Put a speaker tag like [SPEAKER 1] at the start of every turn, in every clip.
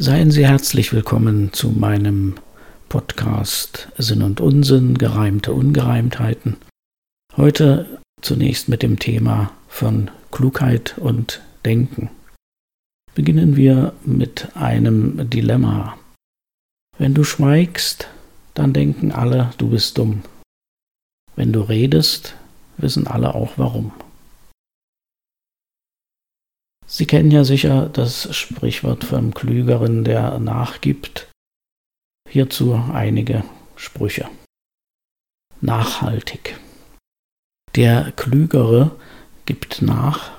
[SPEAKER 1] Seien Sie herzlich willkommen zu meinem Podcast Sinn und Unsinn, gereimte Ungereimtheiten. Heute zunächst mit dem Thema von Klugheit und Denken. Beginnen wir mit einem Dilemma. Wenn du schweigst, dann denken alle, du bist dumm. Wenn du redest, wissen alle auch warum. Sie kennen ja sicher das Sprichwort vom Klügeren, der nachgibt. Hierzu einige Sprüche. Nachhaltig. Der Klügere gibt nach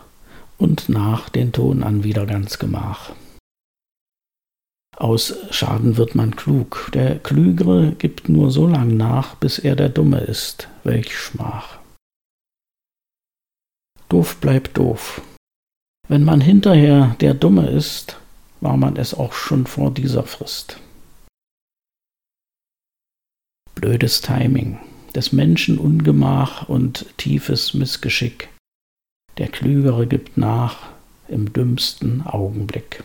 [SPEAKER 1] und nach den Ton an wieder ganz Gemach. Aus Schaden wird man klug. Der Klügere gibt nur so lang nach, bis er der Dumme ist. Welch Schmach. Doof bleibt doof. Wenn man hinterher der Dumme ist, war man es auch schon vor dieser Frist. Blödes Timing, des Menschen Ungemach und tiefes Missgeschick. Der Klügere gibt nach im dümmsten Augenblick.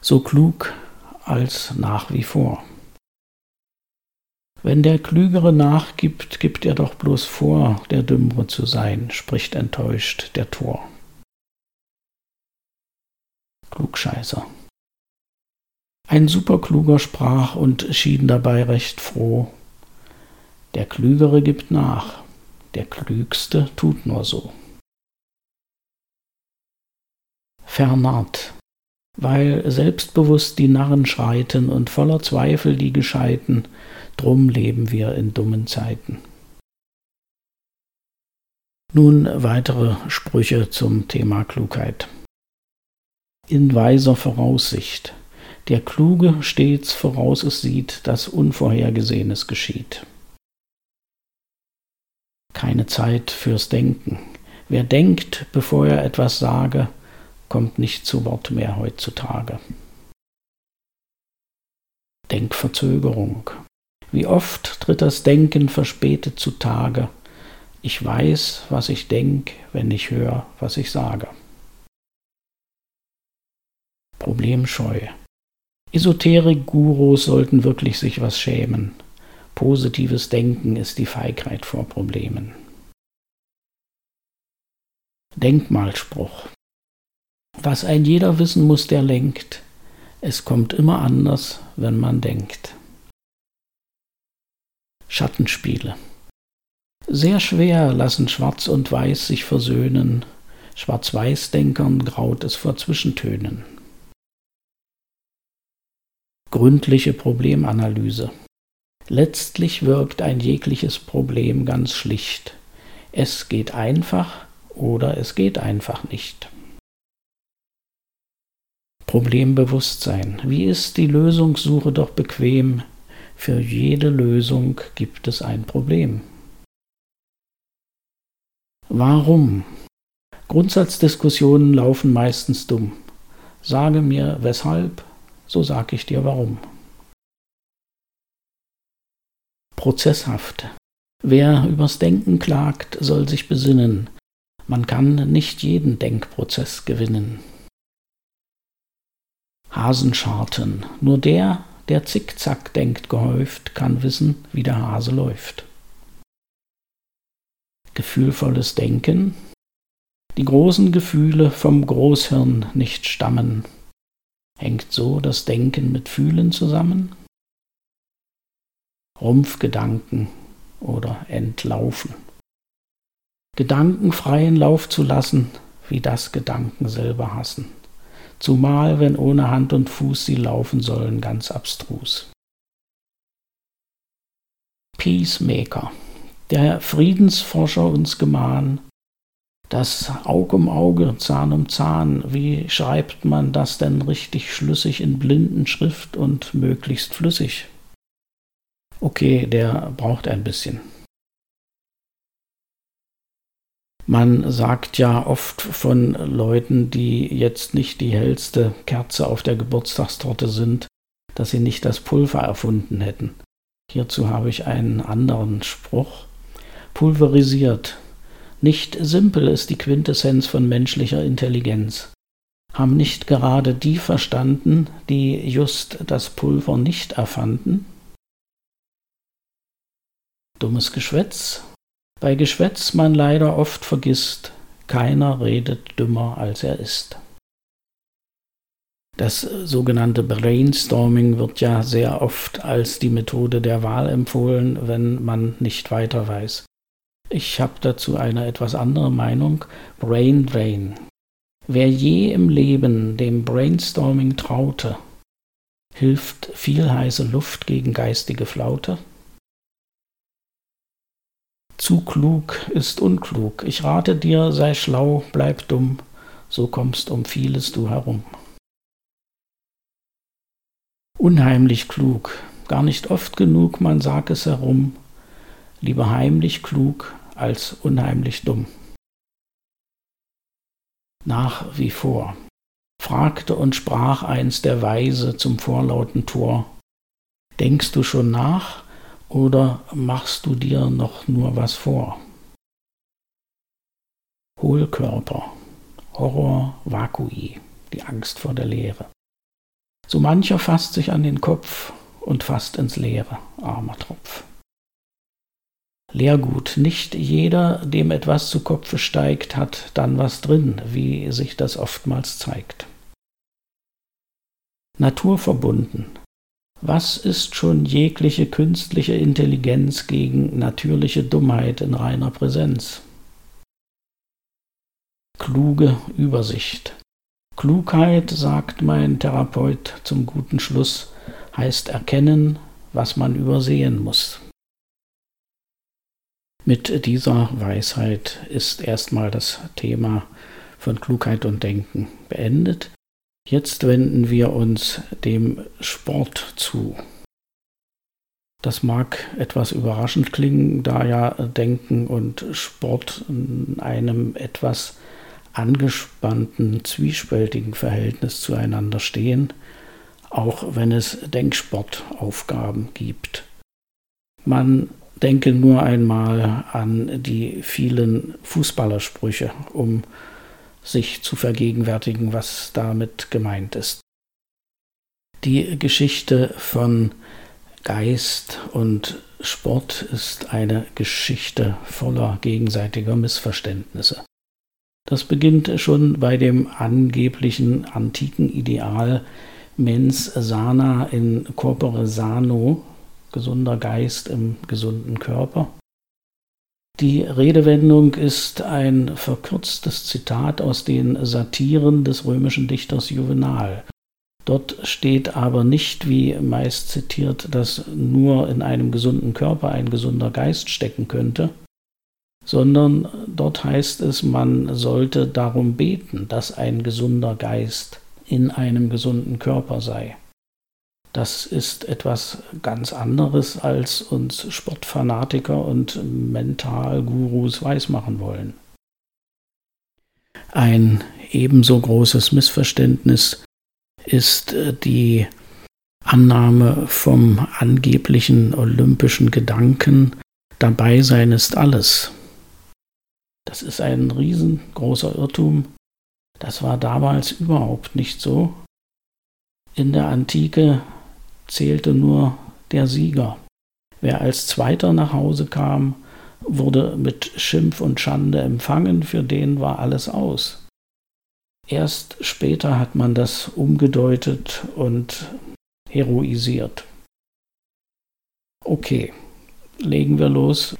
[SPEAKER 1] So klug als nach wie vor. Wenn der Klügere nachgibt, gibt er doch bloß vor, der Dümmere zu sein, spricht enttäuscht der Tor. Klugscheißer. Ein Superkluger sprach und schien dabei recht froh. Der Klügere gibt nach, der Klügste tut nur so. Vernarrt. Weil selbstbewusst die Narren schreiten und voller Zweifel die Gescheiten, Drum leben wir in dummen Zeiten. Nun weitere Sprüche zum Thema Klugheit. In weiser Voraussicht. Der Kluge stets voraus es sieht, dass Unvorhergesehenes geschieht. Keine Zeit fürs Denken. Wer denkt, bevor er etwas sage, kommt nicht zu Wort mehr heutzutage. Denkverzögerung. Wie oft tritt das Denken verspätet zutage. Ich weiß, was ich denk, wenn ich höre, was ich sage. Problemscheu. Esoterik-Gurus sollten wirklich sich was schämen. Positives Denken ist die Feigheit vor Problemen. Denkmalspruch. Was ein jeder wissen muss, der lenkt. Es kommt immer anders, wenn man denkt. Schattenspiele. Sehr schwer lassen Schwarz und Weiß sich versöhnen, Schwarz-Weiß-Denkern graut es vor Zwischentönen. Gründliche Problemanalyse. Letztlich wirkt ein jegliches Problem ganz schlicht. Es geht einfach oder es geht einfach nicht. Problembewusstsein. Wie ist die Lösungssuche doch bequem, für jede Lösung gibt es ein Problem. Warum? Grundsatzdiskussionen laufen meistens dumm. Sage mir weshalb, so sag ich dir warum. Prozesshaft. Wer übers Denken klagt, soll sich besinnen. Man kann nicht jeden Denkprozess gewinnen. Hasenscharten. Nur der, der zickzack denkt gehäuft, kann wissen, wie der Hase läuft. Gefühlvolles Denken. Die großen Gefühle vom Großhirn nicht stammen. Hängt so das Denken mit Fühlen zusammen? Rumpfgedanken oder Entlaufen. Gedanken freien Lauf zu lassen, wie das Gedanken selber hassen zumal wenn ohne Hand und Fuß sie laufen sollen, ganz abstrus. Peacemaker. Der Friedensforscher uns gemahn, das Aug um Auge, Zahn um Zahn, wie schreibt man das denn richtig schlüssig in Blindenschrift und möglichst flüssig? Okay, der braucht ein bisschen. Man sagt ja oft von Leuten, die jetzt nicht die hellste Kerze auf der Geburtstagstorte sind, dass sie nicht das Pulver erfunden hätten. Hierzu habe ich einen anderen Spruch. Pulverisiert. Nicht simpel ist die Quintessenz von menschlicher Intelligenz. Haben nicht gerade die verstanden, die just das Pulver nicht erfanden? Dummes Geschwätz, bei Geschwätz man leider oft vergisst, keiner redet dümmer als er ist. Das sogenannte Brainstorming wird ja sehr oft als die Methode der Wahl empfohlen, wenn man nicht weiter weiß. Ich habe dazu eine etwas andere Meinung. Brain Drain. Wer je im Leben dem Brainstorming traute, hilft viel heiße Luft gegen geistige Flaute? Zu klug ist unklug. Ich rate dir, sei schlau, bleib dumm, so kommst um vieles du herum. Unheimlich klug, gar nicht oft genug, man sag es herum, lieber heimlich klug als unheimlich dumm. Nach wie vor fragte und sprach einst der Weise zum vorlauten Tor, Denkst du schon nach oder machst du dir noch nur was vor? Hohlkörper, Horror vacui, die Angst vor der Leere. So mancher fasst sich an den Kopf und fasst ins Leere, armer Tropf. Lehrgut, nicht jeder, dem etwas zu Kopfe steigt, hat dann was drin, wie sich das oftmals zeigt. Naturverbunden. Was ist schon jegliche künstliche Intelligenz gegen natürliche Dummheit in reiner Präsenz? Kluge Übersicht. Klugheit, sagt mein Therapeut zum guten Schluss, heißt erkennen, was man übersehen muss. Mit dieser Weisheit ist erstmal das Thema von Klugheit und Denken beendet. Jetzt wenden wir uns dem Sport zu. Das mag etwas überraschend klingen, da ja Denken und Sport in einem etwas angespannten, zwiespältigen Verhältnis zueinander stehen, auch wenn es Denksportaufgaben gibt. Man denke nur einmal an die vielen Fußballersprüche, um sich zu vergegenwärtigen, was damit gemeint ist. Die Geschichte von Geist und Sport ist eine Geschichte voller gegenseitiger Missverständnisse. Das beginnt schon bei dem angeblichen antiken Ideal mens sana in corpore sano, gesunder Geist im gesunden Körper. Die Redewendung ist ein verkürztes Zitat aus den Satiren des römischen Dichters Juvenal. Dort steht aber nicht, wie meist zitiert, dass nur in einem gesunden Körper ein gesunder Geist stecken könnte, sondern dort heißt es, man sollte darum beten, dass ein gesunder Geist in einem gesunden Körper sei. Das ist etwas ganz anderes, als uns Sportfanatiker und Mentalgurus weismachen wollen. Ein ebenso großes Missverständnis ist die Annahme vom angeblichen olympischen Gedanken, dabei sein ist alles. Das ist ein riesengroßer Irrtum. Das war damals überhaupt nicht so. In der Antike zählte nur der Sieger. Wer als Zweiter nach Hause kam, wurde mit Schimpf und Schande empfangen, für den war alles aus. Erst später hat man das umgedeutet und heroisiert. Okay, legen wir los.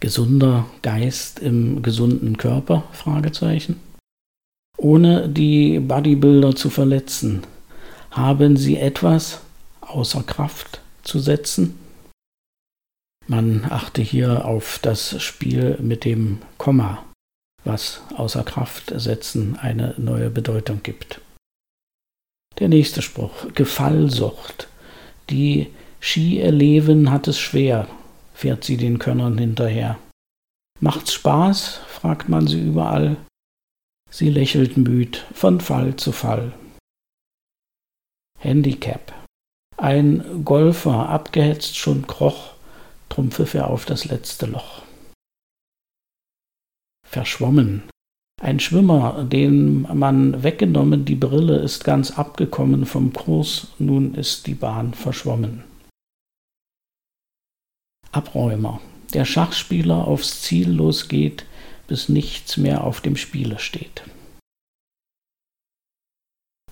[SPEAKER 1] Gesunder Geist im gesunden Körper? Fragezeichen. Ohne die Bodybuilder zu verletzen, haben sie etwas außer Kraft zu setzen? Man achte hier auf das Spiel mit dem Komma, was außer Kraft setzen eine neue Bedeutung gibt. Der nächste Spruch, Gefallsucht. Die Ski-Eleven hat es schwer, fährt sie den Könnern hinterher. Macht's Spaß? fragt man sie überall. Sie lächelt müd von Fall zu Fall. Handicap. Ein Golfer, abgehetzt schon kroch, drum er auf das letzte Loch. Verschwommen. Ein Schwimmer, dem man weggenommen, die Brille ist ganz abgekommen vom Kurs, nun ist die Bahn verschwommen. Abräumer, der Schachspieler aufs Ziel losgeht, bis nichts mehr auf dem Spiele steht.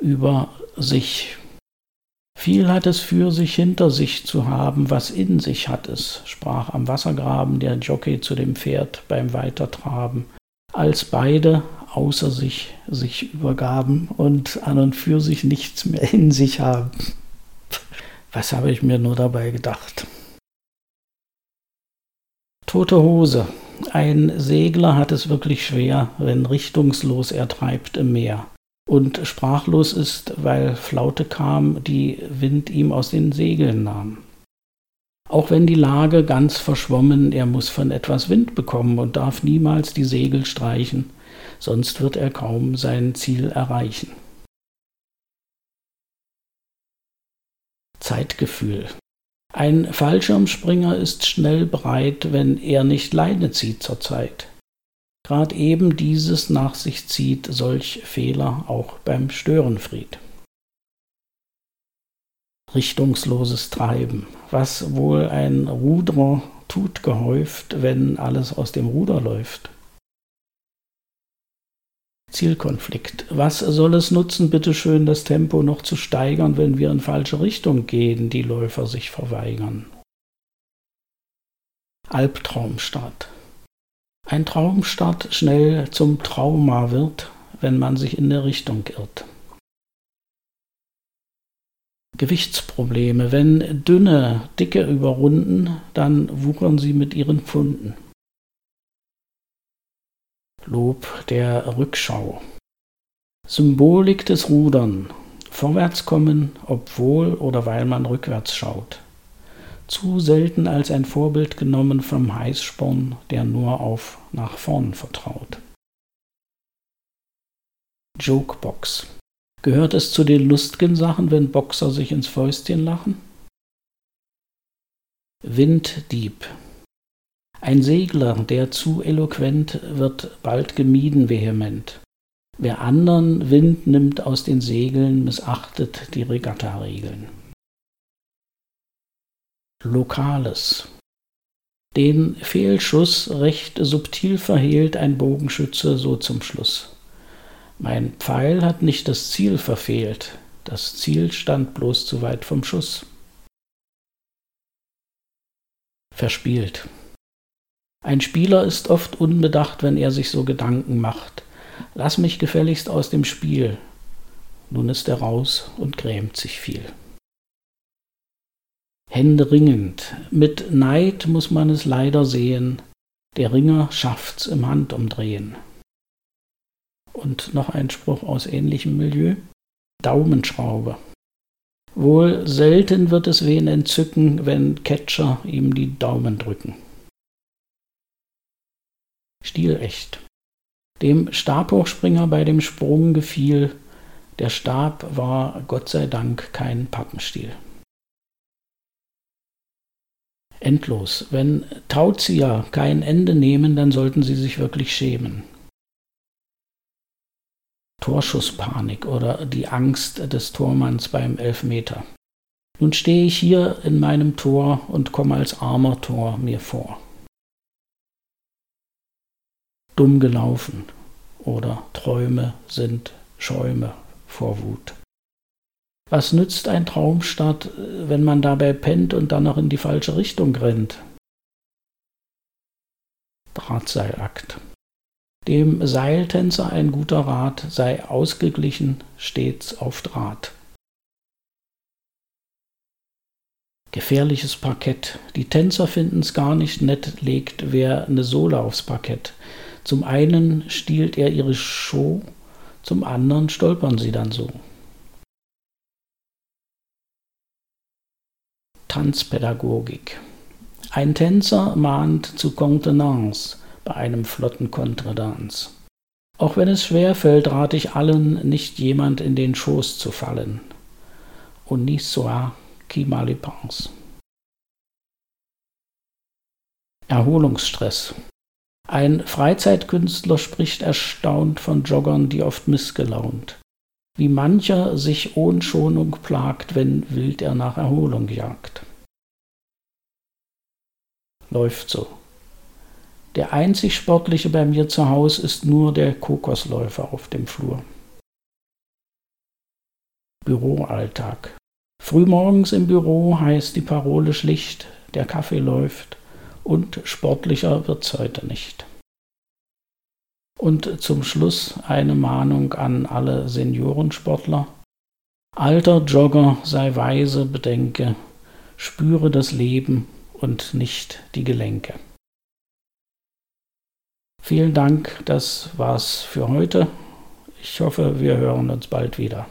[SPEAKER 1] Über sich. Viel hat es für sich hinter sich zu haben, was in sich hat es, sprach am Wassergraben der Jockey zu dem Pferd beim Weitertraben, als beide außer sich sich übergaben und an und für sich nichts mehr in sich haben. Was habe ich mir nur dabei gedacht? Tote Hose. Ein Segler hat es wirklich schwer, wenn richtungslos er treibt im Meer und sprachlos ist, weil Flaute kam, die Wind ihm aus den Segeln nahm. Auch wenn die Lage ganz verschwommen, er muss von etwas Wind bekommen und darf niemals die Segel streichen, sonst wird er kaum sein Ziel erreichen. Zeitgefühl. Ein Fallschirmspringer ist schnell bereit, wenn er nicht Leine zieht zur Zeit. Grad eben dieses nach sich zieht solch Fehler auch beim Störenfried. Richtungsloses Treiben, was wohl ein Ruderer tut gehäuft, wenn alles aus dem Ruder läuft. Zielkonflikt. Was soll es nutzen, bitteschön, das Tempo noch zu steigern, wenn wir in falsche Richtung gehen, die Läufer sich verweigern? Albtraumstart ein Traumstart schnell zum Trauma wird, wenn man sich in der Richtung irrt. Gewichtsprobleme. Wenn dünne Dicke überrunden, dann wuchern sie mit ihren Pfunden. Lob der Rückschau. Symbolik des Rudern. Vorwärtskommen, obwohl oder weil man rückwärts schaut zu selten als ein Vorbild genommen vom Heißsporn, der nur auf nach vorn vertraut. Jokebox. Gehört es zu den lustigen Sachen, wenn Boxer sich ins Fäustchen lachen? Winddieb. Ein Segler, der zu eloquent, wird bald gemieden vehement. Wer andern Wind nimmt aus den Segeln, missachtet die Regattaregeln. Lokales. Den Fehlschuss recht subtil verhehlt ein Bogenschütze so zum Schluss. Mein Pfeil hat nicht das Ziel verfehlt, das Ziel stand bloß zu weit vom Schuss. Verspielt. Ein Spieler ist oft unbedacht, wenn er sich so Gedanken macht. Lass mich gefälligst aus dem Spiel. Nun ist er raus und grämt sich viel händeringend. Mit Neid muss man es leider sehen. Der Ringer schafft's im Handumdrehen. Und noch ein Spruch aus ähnlichem Milieu. Daumenschraube. Wohl selten wird es wen entzücken, wenn Catcher ihm die Daumen drücken. Stilecht. Dem Stabhochspringer bei dem Sprung gefiel, der Stab war Gott sei Dank kein Pappenstiel endlos. Wenn Tauzieher kein Ende nehmen, dann sollten sie sich wirklich schämen. Torschusspanik oder die Angst des Tormanns beim Elfmeter. Nun stehe ich hier in meinem Tor und komme als armer Tor mir vor. Dumm gelaufen oder Träume sind Schäume vor Wut. Was nützt ein Traumstart, wenn man dabei pennt und dann noch in die falsche Richtung rennt? Drahtseilakt. Dem Seiltänzer ein guter Rat, sei ausgeglichen, stets auf Draht. Gefährliches Parkett. Die Tänzer finden's gar nicht nett, legt wer eine Sohle aufs Parkett. Zum einen stiehlt er ihre Show, zum anderen stolpern sie dann so. Tanzpädagogik. Ein Tänzer mahnt zu Contenance bei einem flotten Contredanse. Auch wenn es schwer fällt, rate ich allen, nicht jemand in den Schoß zu fallen. Und qui mal y pense. Erholungsstress. Ein Freizeitkünstler spricht erstaunt von Joggern, die oft missgelaunt. Wie mancher sich ohn Schonung plagt, wenn wild er nach Erholung jagt. Läuft so. Der einzig Sportliche bei mir zu Hause ist nur der Kokosläufer auf dem Flur. Büroalltag. Frühmorgens im Büro heißt die Parole schlicht, der Kaffee läuft und sportlicher wird's heute nicht. Und zum Schluss eine Mahnung an alle Seniorensportler. Alter Jogger, sei weise, bedenke, spüre das Leben und nicht die Gelenke. Vielen Dank, das war's für heute. Ich hoffe, wir hören uns bald wieder.